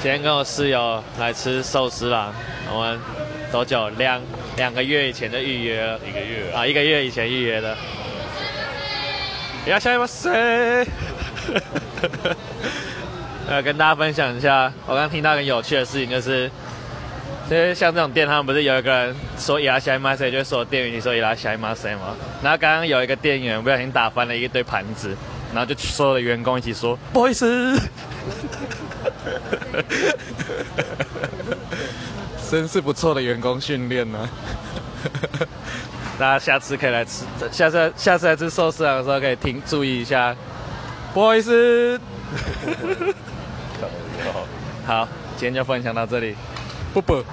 今天跟我室友来吃寿司啦，我们多久？两两个月以前就预约了，一个月啊，一个月以前预约的。いらっしゃいませ。呃，跟大家分享一下，我刚听到很有趣的事情，就是，就是像这种店，他们不是有一个人说伊拉西马塞，就会说店员你说伊拉西马塞吗？然后刚刚有一个店员不小心打翻了一堆盘子，然后就所有的员工一起说不好意思。 真是不错的员工训练呢。大家下次可以来吃，下次下次来吃寿司郎的时候可以听注意一下。不好意思。好，今天就分享到这里，不不。